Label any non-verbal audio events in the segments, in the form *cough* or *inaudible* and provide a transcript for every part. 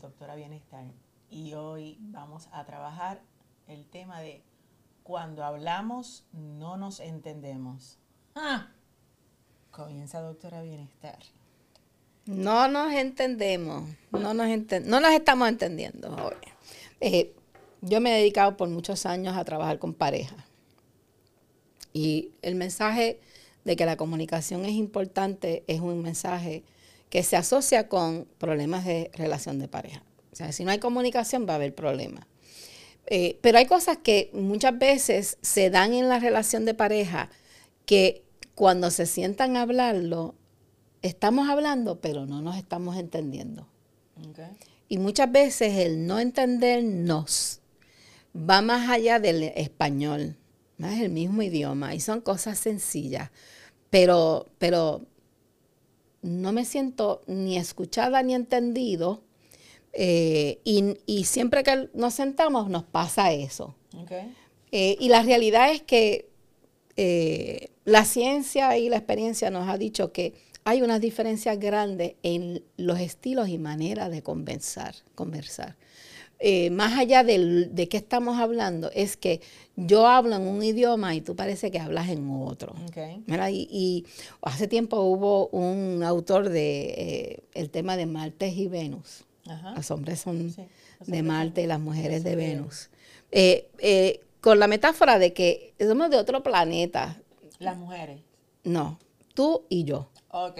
doctora Bienestar. Y hoy vamos a trabajar el tema de cuando hablamos no nos entendemos. Ah, comienza doctora Bienestar. No nos entendemos, no nos, no nos estamos entendiendo hoy. Eh, yo me he dedicado por muchos años a trabajar con pareja. Y el mensaje de que la comunicación es importante es un mensaje que se asocia con problemas de relación de pareja. O sea, si no hay comunicación va a haber problemas. Eh, pero hay cosas que muchas veces se dan en la relación de pareja que cuando se sientan a hablarlo, estamos hablando, pero no nos estamos entendiendo. Y muchas veces el no entendernos va más allá del español, es el mismo idioma y son cosas sencillas, pero, pero no me siento ni escuchada ni entendido. Eh, y, siempre que nos sentamos nos pasa eso. Eh, y la realidad es que eh, la ciencia y la experiencia nos ha dicho que hay unas diferencias grandes en los estilos y maneras de conversar. conversar. Más allá de qué estamos hablando, es que yo hablo en un idioma y tú parece que hablas en otro. y, hace tiempo hubo un autor de eh, el tema de Marte y Venus. Los hombres son de Marte y las mujeres de Venus. Eh, eh, con la metáfora de que somos de otro planeta. Las mujeres. No, tú y yo. Ok.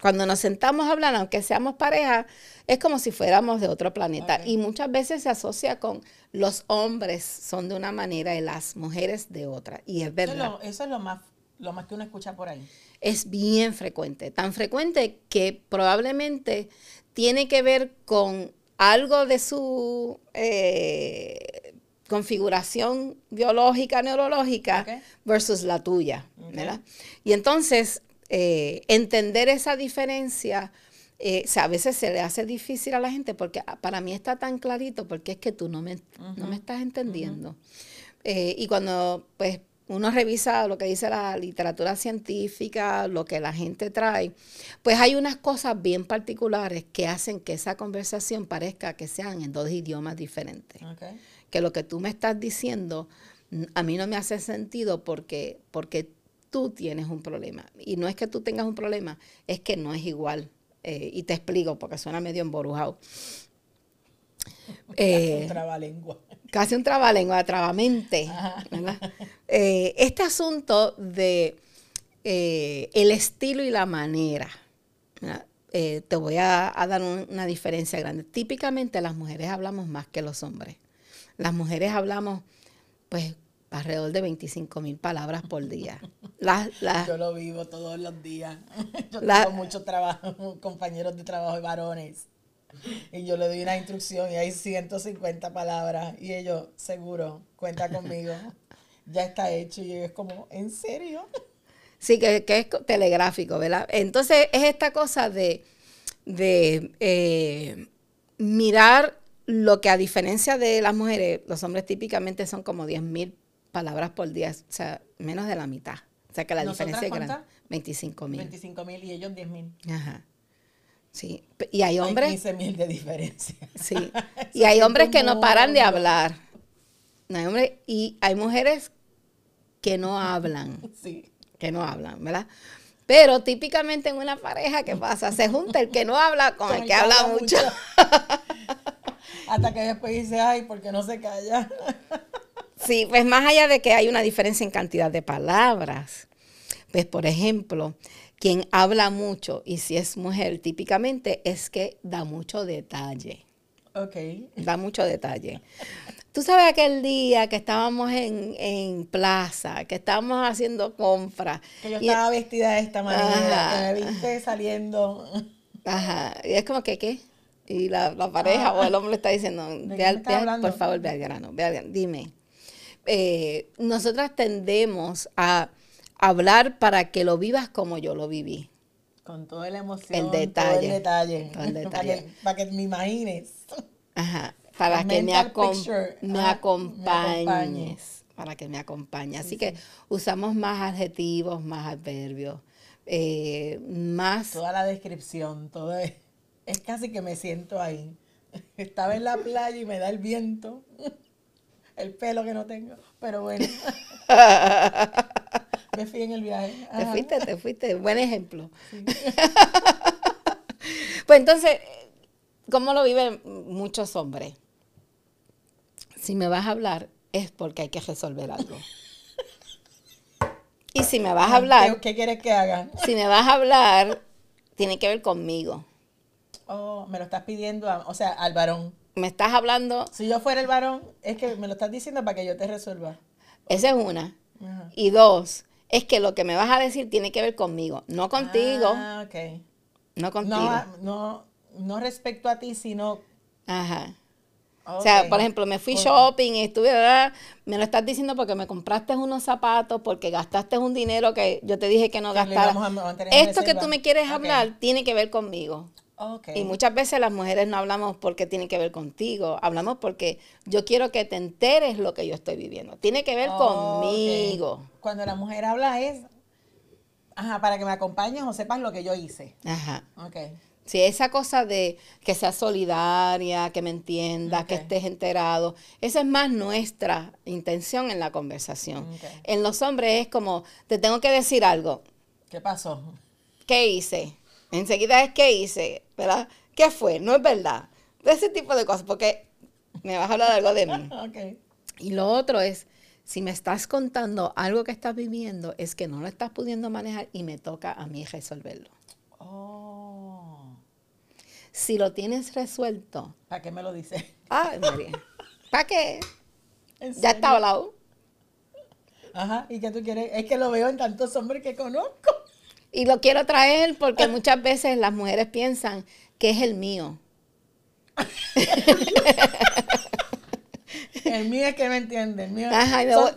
Cuando nos sentamos a hablar, aunque seamos pareja, es como si fuéramos de otro planeta. Y muchas veces se asocia con los hombres son de una manera y las mujeres de otra. Y es verdad. Eso es lo, más, lo más que uno escucha por ahí. Es bien frecuente, tan frecuente que probablemente tiene que ver con algo de su eh, configuración biológica, neurológica, versus la tuya. Y entonces, eh, entender esa diferencia eh, a veces se le hace difícil a la gente porque ah, para mí está tan clarito porque es que tú no me, no me estás entendiendo. Eh, y cuando pues uno revisa lo que dice la literatura científica, lo que la gente trae, pues hay unas cosas bien particulares que hacen que esa conversación parezca que sean en dos idiomas diferentes. Que lo que tú me estás diciendo a mí no me hace sentido porque, porque tú tienes un problema. Y no es que tú tengas un problema, es que no es igual eh, y te explico porque suena medio emborujado. *laughs* Eh, un trabalengua. Casi un trabalengua, trabamente. Eh, este asunto de el estilo y la manera, te voy a, dar una diferencia grande. Típicamente las mujeres hablamos más que los hombres. Las mujeres hablamos, pues, alrededor de 25 mil palabras por día. Yo lo vivo todos los días. *laughs* Yo tengo mucho trabajo, *laughs* compañeros de trabajo y varones. Y yo le doy una instrucción y hay 150 palabras. Y ellos, seguro, cuenta conmigo. *laughs* ya está hecho. Y es como, ¿en serio? Sí, que, es telegráfico, ¿verdad? Entonces es esta cosa de, de eh, mirar lo que a diferencia de las mujeres, los hombres típicamente son como 10 mil palabras por día, o sea, menos de la mitad. O sea que la diferencia es grande. 25 mil. 25 mil y ellos 10 mil. Ajá. Sí. Y hay hombres. Hay 15 mil de diferencia. Sí. *laughs* y hay hombres que no paran de hablar. No hay hombres, y hay mujeres que no hablan. Sí. Que no hablan, ¿verdad? Pero típicamente en una pareja, ¿qué pasa? Se junta el que no habla con, el, que, habla, mucho. *laughs* Hasta que después dice, ay, porque no se calla. Sí, pues más allá de que hay una diferencia en cantidad de palabras, pues por ejemplo, quien habla mucho, y si es mujer típicamente, es que da mucho detalle. Ok. Da mucho detalle. Tú sabes aquel día que estábamos en, plaza, que estábamos haciendo compras. Que yo estaba vestida de esta manera, que me viste saliendo. Ajá. Y es como que, ¿qué? Y la, pareja o el hombre le está diciendo, ve por favor, ve al grano, ve al grano, dime. Eh, nosotras tendemos a hablar para que lo vivas como yo lo viví. Con toda la emoción, el detalle, todo el *laughs* detalle. Para, que, me imagines. Ajá, para que me, me, acompañes, Para que me acompañes. Así que usamos más adjetivos, más adverbios, eh, más... Toda la descripción, todo es... es casi que me siento ahí. *laughs* Estaba en la playa y me da el viento, el pelo que no tengo, pero bueno. *laughs* me fui en el viaje. Te fuiste, te fuiste, buen ejemplo. *laughs* pues entonces, ¿cómo lo viven muchos hombres? Si me vas a hablar es porque hay que resolver algo. Y si me vas a hablar... ¿Qué, quieres que haga? Si me vas a hablar, tiene que ver conmigo. Oh, me lo estás pidiendo, o sea, al varón. Me estás hablando... Si yo fuera el varón, es que me lo estás diciendo para que yo te resuelva. Esa es una. Y dos, es que lo que me vas a decir tiene que ver conmigo, no contigo. Ah, ok. No contigo. No, no, no respecto a ti, sino... Ajá. O sea, por ejemplo, me fui shopping y estuve, me lo estás diciendo porque me compraste unos zapatos, porque gastaste un dinero que yo te dije que no gastara. Esto que tú me quieres hablar tiene que ver conmigo. Y muchas veces las mujeres no hablamos porque tiene que ver contigo, hablamos porque yo quiero que te enteres lo que yo estoy viviendo. Tiene que ver conmigo. Cuando la mujer habla es, ajá, para que me acompañes o sepas lo que yo hice. Ajá. Okay. Si esa cosa de que seas solidaria, que me entiendas, que estés enterado, esa es más nuestra intención en la conversación. En los hombres es como, te tengo que decir algo. ¿Qué pasó? ¿Qué hice? Enseguida es ¿qué hice? ¿Verdad? ¿Qué fue? No es verdad. De ese tipo de cosas, porque me vas a hablar algo de mí. *laughs* okay. Y lo otro es, si me estás contando algo que estás viviendo, es que no lo estás pudiendo manejar y me toca a mí resolverlo. Si lo tienes resuelto. ¿Para qué me lo dices? Ay, María. *laughs* ¿Para qué? Ya está hablado. Ajá, ¿y qué tú quieres? Es que lo veo en tantos hombres que conozco. Y lo quiero traer porque muchas veces las mujeres piensan que es el mío. *laughs* el mío es que me entiende, el mío Ajá, y me, voy,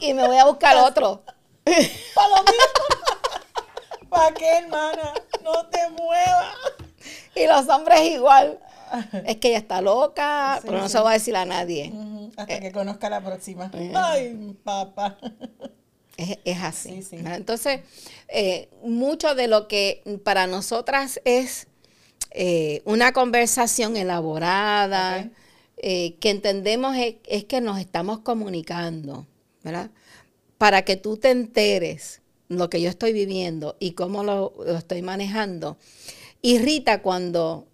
y me voy a buscar otro. *laughs* Para lo mismo. ¿Para qué, hermana? No te muevas. y los hombres igual. *laughs* Es que ella está loca, pero no se lo va a decir a nadie. Hasta que conozca la próxima. Ay, papá. Es, así. Entonces, eh, mucho de lo que para nosotras es eh, una conversación elaborada, eh, que entendemos es, que nos estamos comunicando, ¿verdad? Para que tú te enteres lo que yo estoy viviendo y cómo lo, lo estoy manejando irrita cuando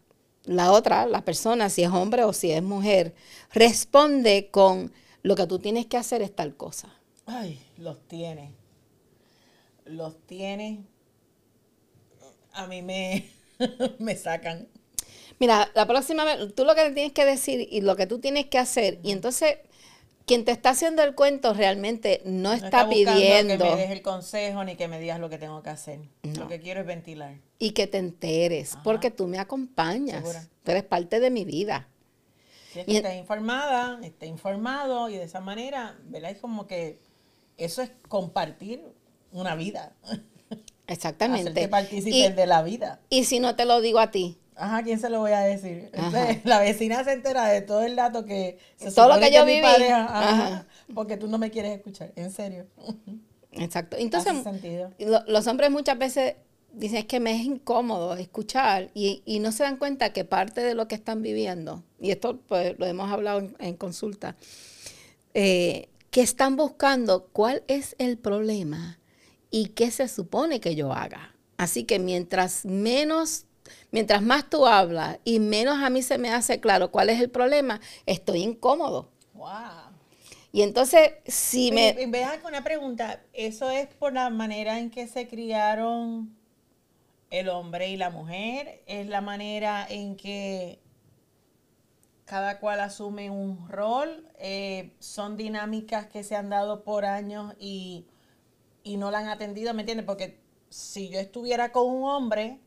la otra, la persona, si es hombre o si es mujer, responde con lo que tú tienes que hacer es tal cosa. Ay, los tiene. Los tiene. A mí me, *laughs* me sacan. Mira, la próxima vez, tú lo que tienes que decir y lo que tú tienes que hacer, y entonces quien te está haciendo el cuento realmente no, está, pidiendo que me des el consejo ni que me digas lo que tengo que hacer. Lo que quiero es ventilar. Y que te enteres, porque tú me acompañas. Tú eres parte de mi vida. Si es que estés informada, estés informado y de esa manera, ¿verdad? Es como que eso es compartir una vida. *laughs* Exactamente. Hacer que participes de la vida. Y si no te lo digo a ti, Ajá, ¿quién se lo voy a decir? la vecina se entera de todo el dato que se todo lo que yo viví. Pareja, porque tú no me quieres escuchar, en serio. *laughs* Exacto. Entonces, los hombres muchas veces dicen es que me es incómodo escuchar y, no se dan cuenta que parte de lo que están viviendo, y esto pues lo hemos hablado en, consulta, eh, que están buscando cuál es el problema y qué se supone que yo haga. Así que mientras menos mientras más tú hablas y menos a mí se me hace claro cuál es el problema, estoy incómodo. Wow. Y entonces, si me... Vean con una pregunta, ¿eso es por la manera en que se criaron el hombre y la mujer? ¿Es la manera en que cada cual asume un rol? Eh, ¿Son dinámicas que se han dado por años y, y no la han atendido? ¿Me entiendes? Porque si yo estuviera con un hombre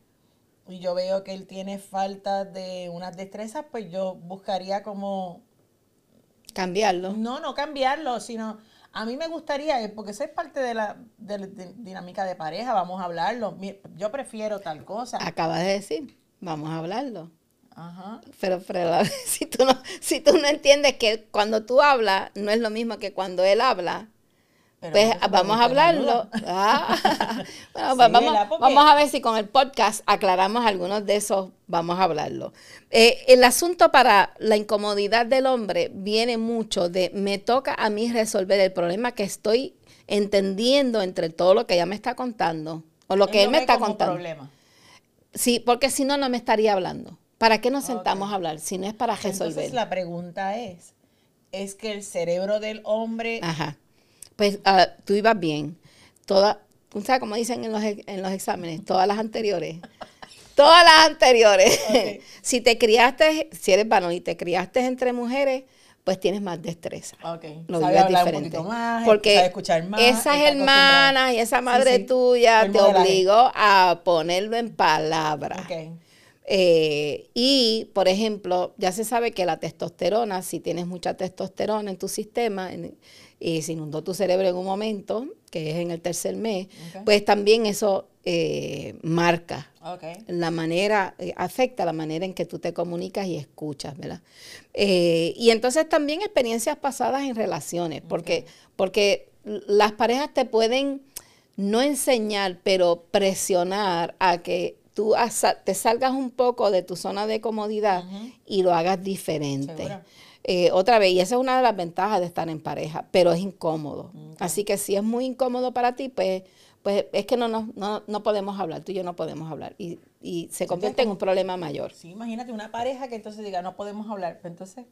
y yo veo que él tiene falta de unas destrezas, pues yo buscaría como... Cambiarlo. No, no cambiarlo, sino a mí me gustaría, eh, porque eso es parte de la, dinámica de pareja, vamos a hablarlo. Yo prefiero tal cosa. Acabas de decir, vamos a hablarlo. Ajá. Pero, pero *laughs* si, tú no, si tú no entiendes que cuando tú hablas no es lo mismo que cuando él habla, pues vamos a hablarlo. *laughs* Ah. *laughs* bueno, pues vamos, vamos, a ver si con el podcast aclaramos algunos de esos, vamos a hablarlo. Eh, el asunto para la incomodidad del hombre viene mucho de me toca a mí resolver el problema que estoy entendiendo entre todo lo que ella me está contando o lo que él me está contando. Problema. Sí, porque si no, no me estaría hablando. ¿Para qué nos sentamos a hablar si no es para resolver? Entonces la pregunta es, ¿es que el cerebro del hombre... Ajá pues uh, tú ibas bien. Todas, ¿sabes cómo dicen en los, en los exámenes? Todas las anteriores. *laughs* Todas las anteriores. *laughs* si te criaste, si eres varón y te criaste entre mujeres, pues tienes más destreza. Okay. Lo sabes hablar diferente. Un más, Porque escuchar más, esas hermanas y esa madre tuya te obligó a ponerlo en palabras. Okay. Eh, y, por ejemplo, ya se sabe que la testosterona, si tienes mucha testosterona en tu sistema, en, y se inundó tu cerebro en un momento, que es en el tercer mes, pues también eso eh, marca la manera, eh, afecta la manera en que tú te comunicas y escuchas, ¿verdad? Y entonces también experiencias pasadas en relaciones, porque, porque las parejas te pueden no enseñar, pero presionar a que tú te salgas un poco de tu zona de comodidad y lo hagas diferente. Eh, otra vez, y esa es una de las ventajas de estar en pareja, pero es incómodo. Así que si es muy incómodo para ti, pues, pues es que no, no, no, no podemos hablar, tú y yo no podemos hablar. Y, y se convierte en un problema mayor. Sí, imagínate una pareja que entonces diga, no podemos hablar, pues entonces,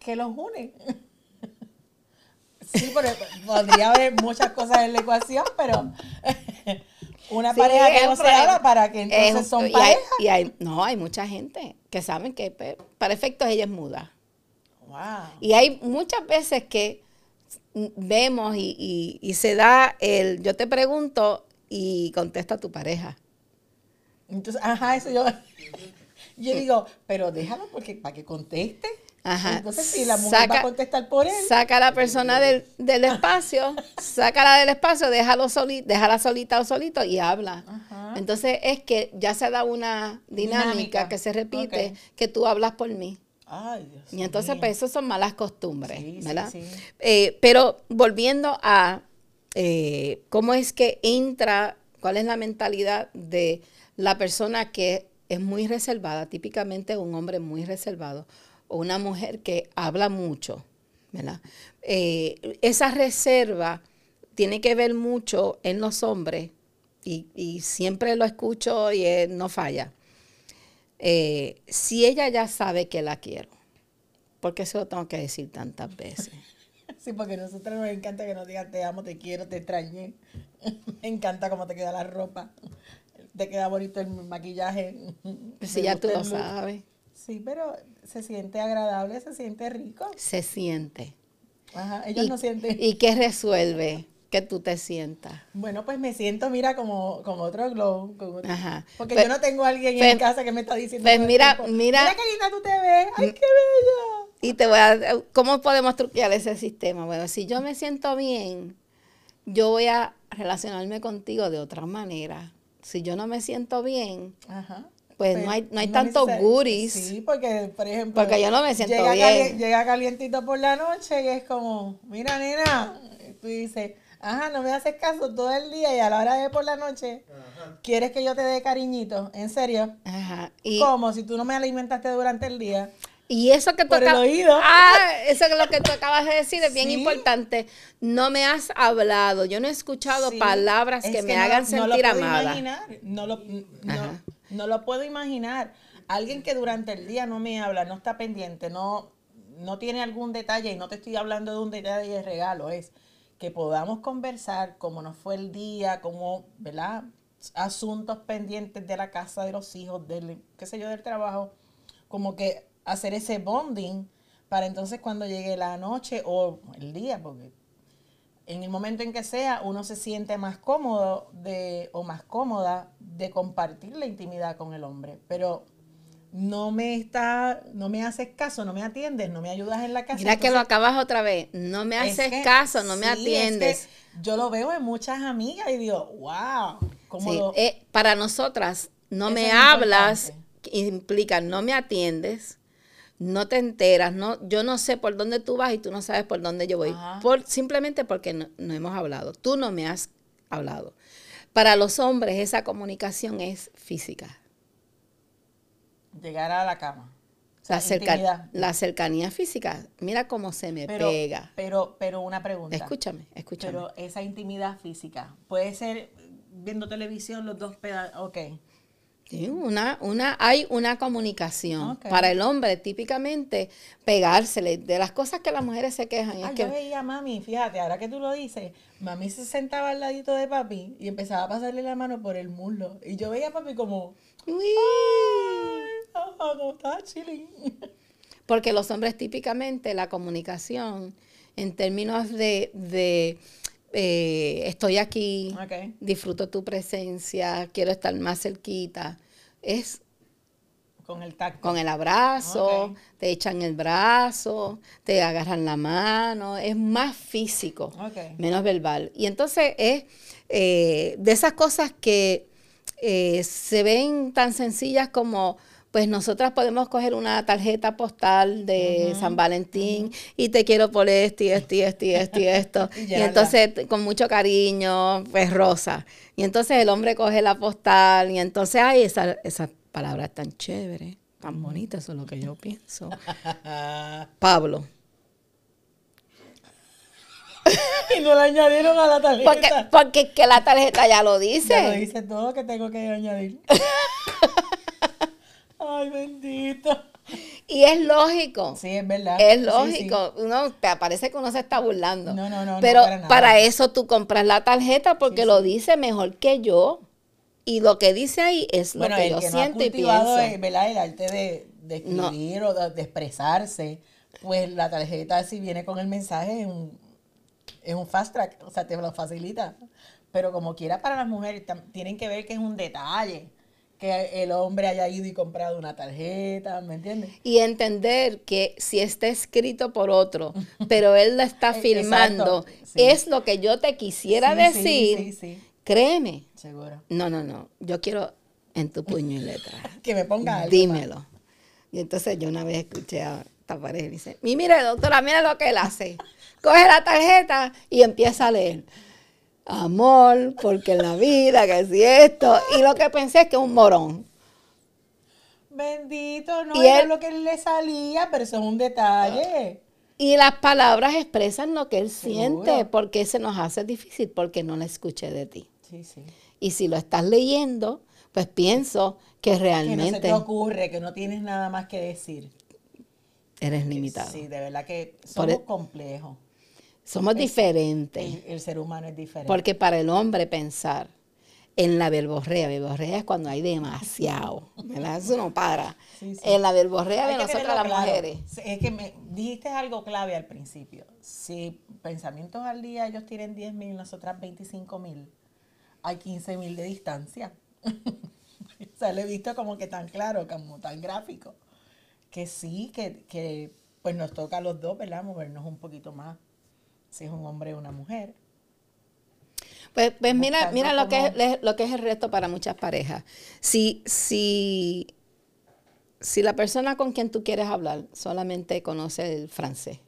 ¿qué los une? *laughs* sí, podría haber muchas cosas en la ecuación, pero una pareja que no se habla para que entonces son parejas. Y hay, no, hay mucha gente que saben que para efectos ella es muda. Wow. Y hay muchas veces que vemos y, se da el yo te pregunto y contesta tu pareja. Entonces, ajá, eso yo, *laughs* yo digo, pero déjalo porque para que conteste. Ajá. Entonces, si la mujer va a contestar por él. Saca a la persona del, del *laughs* espacio, sácala del espacio, déjalo déjala solita o solito y habla. Entonces, es que ya se da una dinámica, que se repite, que tú hablas por mí. Ay, Dios y entonces, pues, eso son malas costumbres, ¿verdad? Eh, pero volviendo a eh, cómo es que entra, cuál es la mentalidad de la persona que es muy reservada, típicamente un hombre muy reservado o una mujer que habla mucho, ¿verdad? Eh, esa reserva tiene que ver mucho en los hombres y, siempre lo escucho y no falla. Eh, si ella ya sabe que la quiero, ¿por qué se lo tengo que decir tantas veces? *laughs* Sí, porque a nosotros nos encanta que nos digan te amo, te quiero, te extrañé. *laughs* Me encanta cómo te queda la ropa. Te queda bonito el maquillaje. Si ya tú lo sabes. Sí, pero se siente agradable, se siente rico. Se siente. Ajá, ellos no sienten. ¿Y qué resuelve? que tú te sientas? Bueno, pues me siento, mira, como, como otro glow. Ajá. Porque yo no tengo a alguien en pues, casa que me está diciendo. Pues mira, mira. Mira qué linda tú te ves. Ay, qué bella. Y te voy a. ¿Cómo podemos truquear ese sistema? Bueno, si yo me siento bien, yo voy a relacionarme contigo de otra manera. Si yo no me siento bien, Ajá pues, no hay, no hay tantos goodies. Sí, porque, por ejemplo, porque yo no me siento llega bien. llega calientito por la noche y es como, mira, nena, tú dices, ajá, no me haces caso todo el día y a la hora de por la noche, ¿quieres que yo te dé cariñito? ¿En serio? Ajá. Y, ¿Cómo? Si tú no me alimentaste durante el día. Y eso que tú oído. Ah, eso es lo que tú acabas de decir es bien importante. No me has hablado, yo no he escuchado palabras que, me hagan sentir amada. No lo, no, no lo puedo imaginar. Alguien que durante el día no me habla, no está pendiente, no, no tiene algún detalle, y no te estoy hablando de un detalle de regalo, es que podamos conversar cómo nos fue el día, cómo, ¿verdad? Asuntos pendientes de la casa, de los hijos, del, qué sé yo, del trabajo, como que hacer ese bonding para entonces cuando llegue la noche o el día, porque en el momento en que sea, uno se siente más cómodo de, o más cómoda de compartir la intimidad con el hombre. Pero no me está, no me haces caso, no me atiendes, no me ayudas en la casa. Mira que lo acabas otra vez. No me haces caso, no me atiendes. yo lo veo en muchas amigas y digo, wow. ¿cómo eh, para nosotras, no me hablas, implica no me atiendes, no te enteras, no, yo no sé por dónde tú vas y tú no sabes por dónde yo voy, por, simplemente porque no, no hemos hablado, tú no me has hablado. Para los hombres esa comunicación es física. Llegar a la cama. la, la, cercanía física, mira cómo se me pega. Pero, pero una pregunta. Escúchame, escúchame. Pero esa intimidad física puede ser viendo televisión los dos pedazos. Ok. Sí, una, una, hay una comunicación. Para el hombre, típicamente, pegársele. De las cosas que las mujeres se quejan. Ah, yo veía a mami, fíjate, ahora que tú lo dices, mami se sentaba al ladito de papi y empezaba a pasarle la mano por el muslo. Y yo veía a papi como, *laughs* Porque los hombres típicamente la comunicación en términos de, de eh, estoy aquí, disfruto tu presencia, quiero estar más cerquita, es con el tacto. Con el abrazo, te echan el brazo, te agarran la mano, es más físico, menos verbal. Y entonces es eh, de esas cosas que eh, se ven tan sencillas como pues nosotras podemos coger una tarjeta postal de San Valentín y te quiero por esto y esto y esto y esto y esto. *laughs* y, entonces con mucho cariño, pues rosa. Y entonces el hombre coge la postal y entonces, ay, esa, esa palabra es tan chévere, tan bonita, eso es lo que yo pienso. *laughs* Pablo. y no le añadieron a la tarjeta. Porque, porque que la tarjeta ya lo dice. Ya lo dice todo que tengo que añadir. *laughs* Ay, bendito. Y es lógico. Sí, es verdad. Es lógico. Uno te parece que uno se está burlando. No, no, no. Pero para, eso tú compras la tarjeta porque lo dice mejor que yo. Y lo que dice ahí es lo que yo siento y pienso. Es, ¿verdad? El arte de, de escribir o de, expresarse. Pues la tarjeta, si viene con el mensaje, es un, es un fast track. O sea, te lo facilita. Pero como quiera para las mujeres, tienen que ver que es un detalle que el hombre haya ido y comprado una tarjeta, ¿me entiendes? Y entender que si está escrito por otro, *laughs* pero él la está filmando, es lo que yo te quisiera decir, créeme. Seguro. No, no, no, yo quiero en tu puño y letra. *laughs* que me ponga algo. Dímelo. Y entonces yo una vez escuché a esta pareja y dice, mire doctora, mire lo que él hace. Coge la tarjeta y empieza a leer amor, porque la vida, que si esto. Y lo que pensé es que es un morón. Bendito, no era lo que le salía, pero eso es un detalle. Y las palabras expresan lo que él siente, porque se nos hace difícil, porque no la escuché de ti. Sí, sí. Y si lo estás leyendo, pues pienso que realmente... Que no se te ocurre, que no tienes nada más que decir. Eres limitado. Sí, de verdad que somos e- complejos. Somos diferentes. El, ser humano es diferente. Porque para el hombre pensar en la verborrea, verborrea es cuando hay demasiado, ¿verdad? Eso no para. En la verborrea de nosotras las mujeres. Es que me dijiste algo clave al principio. Si pensamientos al día ellos tienen 10 mil, nosotras 25 mil, hay 15 mil de distancia. *laughs* o sea, lo he visto como que tan claro, como tan gráfico, que sí, que, que pues nos toca a los dos, ¿verdad? Movernos un poquito más si es un hombre o una mujer. Pues, pues mira, mira lo que, es, lo que es el reto para muchas parejas. Si, si, si la persona con quien tú quieres hablar solamente conoce el francés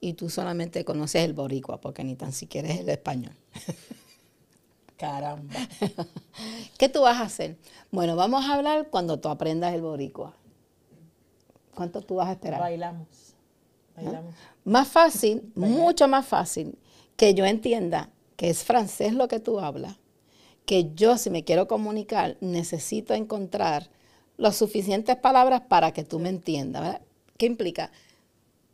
y tú solamente conoces el boricua, porque ni tan siquiera es el español. *laughs* Caramba. ¿Qué tú vas a hacer? Bueno, vamos a hablar cuando tú aprendas el boricua. ¿Cuánto tú vas a esperar? Bailamos. Bailamos. Más fácil, mucho más fácil que yo entienda que es francés lo que tú hablas, que yo si me quiero comunicar necesito encontrar las suficientes palabras para que tú me entiendas. ¿Qué implica?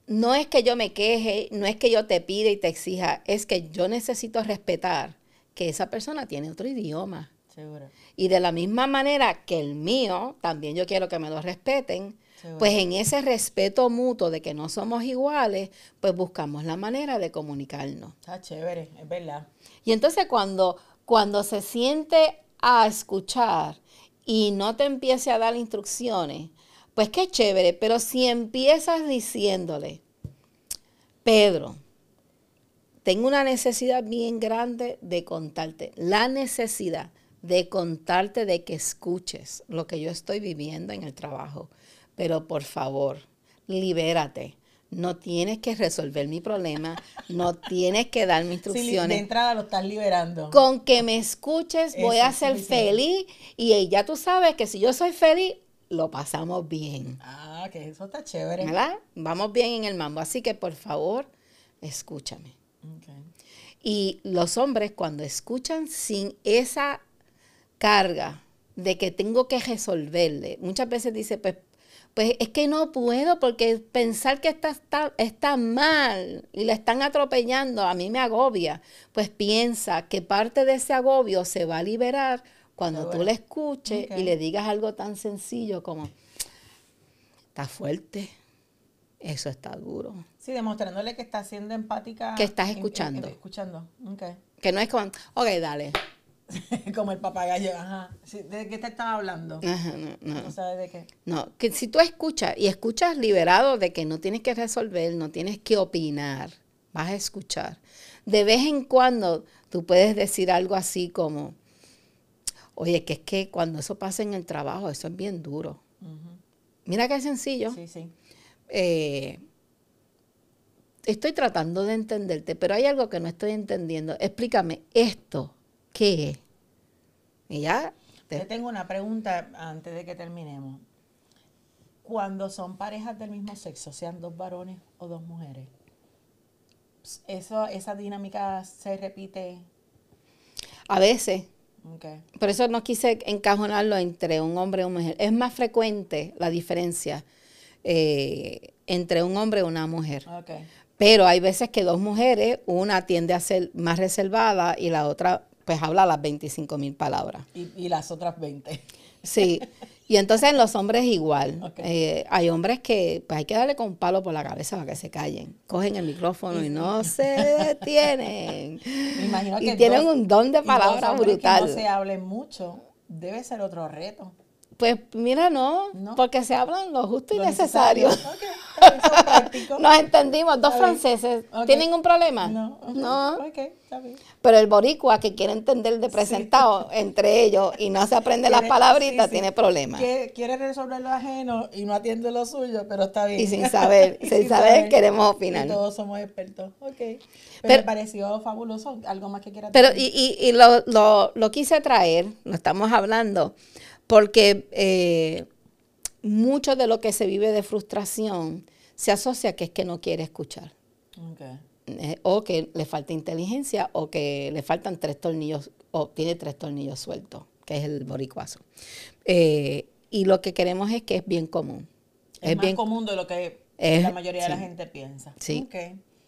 No es que yo me queje, no es que yo te pida y te exija, es que yo necesito respetar que esa persona tiene otro idioma. Seguro. Y de la misma manera que el mío, también yo quiero que me lo respeten, pues en ese respeto mutuo de que no somos iguales, pues buscamos la manera de comunicarnos. Está chévere, es verdad. Y entonces cuando, cuando se siente a escuchar y no te empiece a dar instrucciones, pues qué chévere, pero si empiezas diciéndole, Pedro, tengo una necesidad bien grande de contarte, la necesidad de contarte de que escuches lo que yo estoy viviendo en el trabajo pero por favor, libérate. No tienes que resolver mi problema, no *laughs* tienes que darme instrucciones. de entrada lo estás liberando. Con que me escuches voy a ser feliz y ya tú sabes que si yo soy feliz, lo pasamos bien. Ah, que eso está chévere. ¿Verdad? Vamos bien en el mambo. Así que por favor, escúchame. Y los hombres cuando escuchan sin esa carga de que tengo que resolverle, muchas veces dice, pues pues es que no puedo porque pensar que está, está, mal y la están atropellando a mí me agobia. Pues piensa que parte de ese agobio se va a liberar cuando tú le escuches y le digas algo tan sencillo como, está fuerte, eso está duro. Sí, demostrándole que está siendo empática. Que estás escuchando. escuchando, Que no es como, ok, dale, *laughs* Como el papagayo, ajá. ¿De qué te estaba hablando? Ajá, no, no. ¿No sabes de qué? No, que si tú escuchas y escuchas liberado de que no tienes que resolver, no tienes que opinar, vas a escuchar. De vez en cuando tú puedes decir algo así como, oye, que es que cuando eso pasa en el trabajo, eso es bien duro. Mira qué sencillo. Sí, sí. Eh, estoy tratando de entenderte, pero hay algo que no estoy entendiendo. Explícame esto ¿Qué? Y ya. Te... tengo una pregunta antes de que terminemos. Cuando son parejas del mismo sexo, sean dos varones o dos mujeres, eso, esa dinámica se repite. A veces. Por eso no quise encajonarlo entre un hombre y una mujer. Es más frecuente la diferencia eh, entre un hombre y una mujer. Pero hay veces que dos mujeres, una tiende a ser más reservada y la otra pues habla las 25 mil palabras. Y, las otras 20. Sí. Y entonces en los hombres igual. Eh, hay hombres que pues hay que darle con un palo por la cabeza para que se callen. Cogen el micrófono y no *laughs* se detienen. Me imagino y tienen un don de palabra brutal. Que no se hablen mucho. Debe ser otro reto. Pues mira, no, porque se hablan lo justo y necesario. *laughs* Nos entendimos, dos franceses. ¿Tienen un problema? No. No. Pero el boricua que quiere entender de presentado entre ellos y no se aprende las palabritas tiene problemas. Quiere resolver lo ajeno y no atiende lo suyo, pero está bien. Y sin saber, *laughs* sin, saber, queremos opinar. todos somos expertos. Ok. Pero, me pareció fabuloso. ¿Algo más que quiera Pero, y, y, y lo, lo, lo quise traer, lo estamos hablando porque eh, mucho de lo que se vive de frustración se asocia a que es que no quiere escuchar. Eh, o que le falta inteligencia o que le faltan tres tornillos o tiene tres tornillos sueltos, que es el boricuazo. Eh, y lo que queremos es que es bien común. Es, más común de lo que la mayoría de la gente piensa. Sí.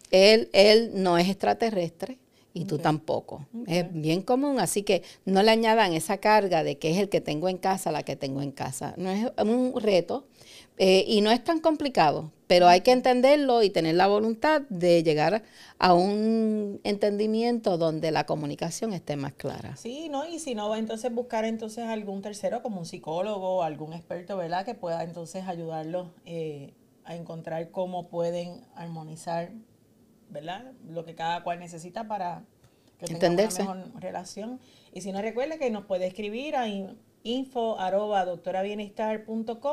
Él, él no es extraterrestre y tú tampoco. Es bien común, así que no le añadan esa carga de que es el que tengo en casa, la que tengo en casa. No es un reto eh, y no es tan complicado, pero hay que entenderlo y tener la voluntad de llegar a un entendimiento donde la comunicación esté más clara. Sí, ¿no? Y si no, entonces buscar entonces algún tercero como un psicólogo, algún experto, ¿verdad? Que pueda entonces ayudarlos eh, a encontrar cómo pueden armonizar ¿verdad? Lo que cada cual necesita para que tenga una mejor relación. Y si no recuerda que nos puede escribir a info arroba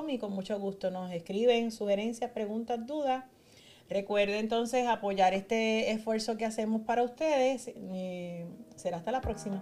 y con mucho gusto nos escriben sugerencias, preguntas, dudas. Recuerde entonces apoyar este esfuerzo que hacemos para ustedes. será hasta la próxima.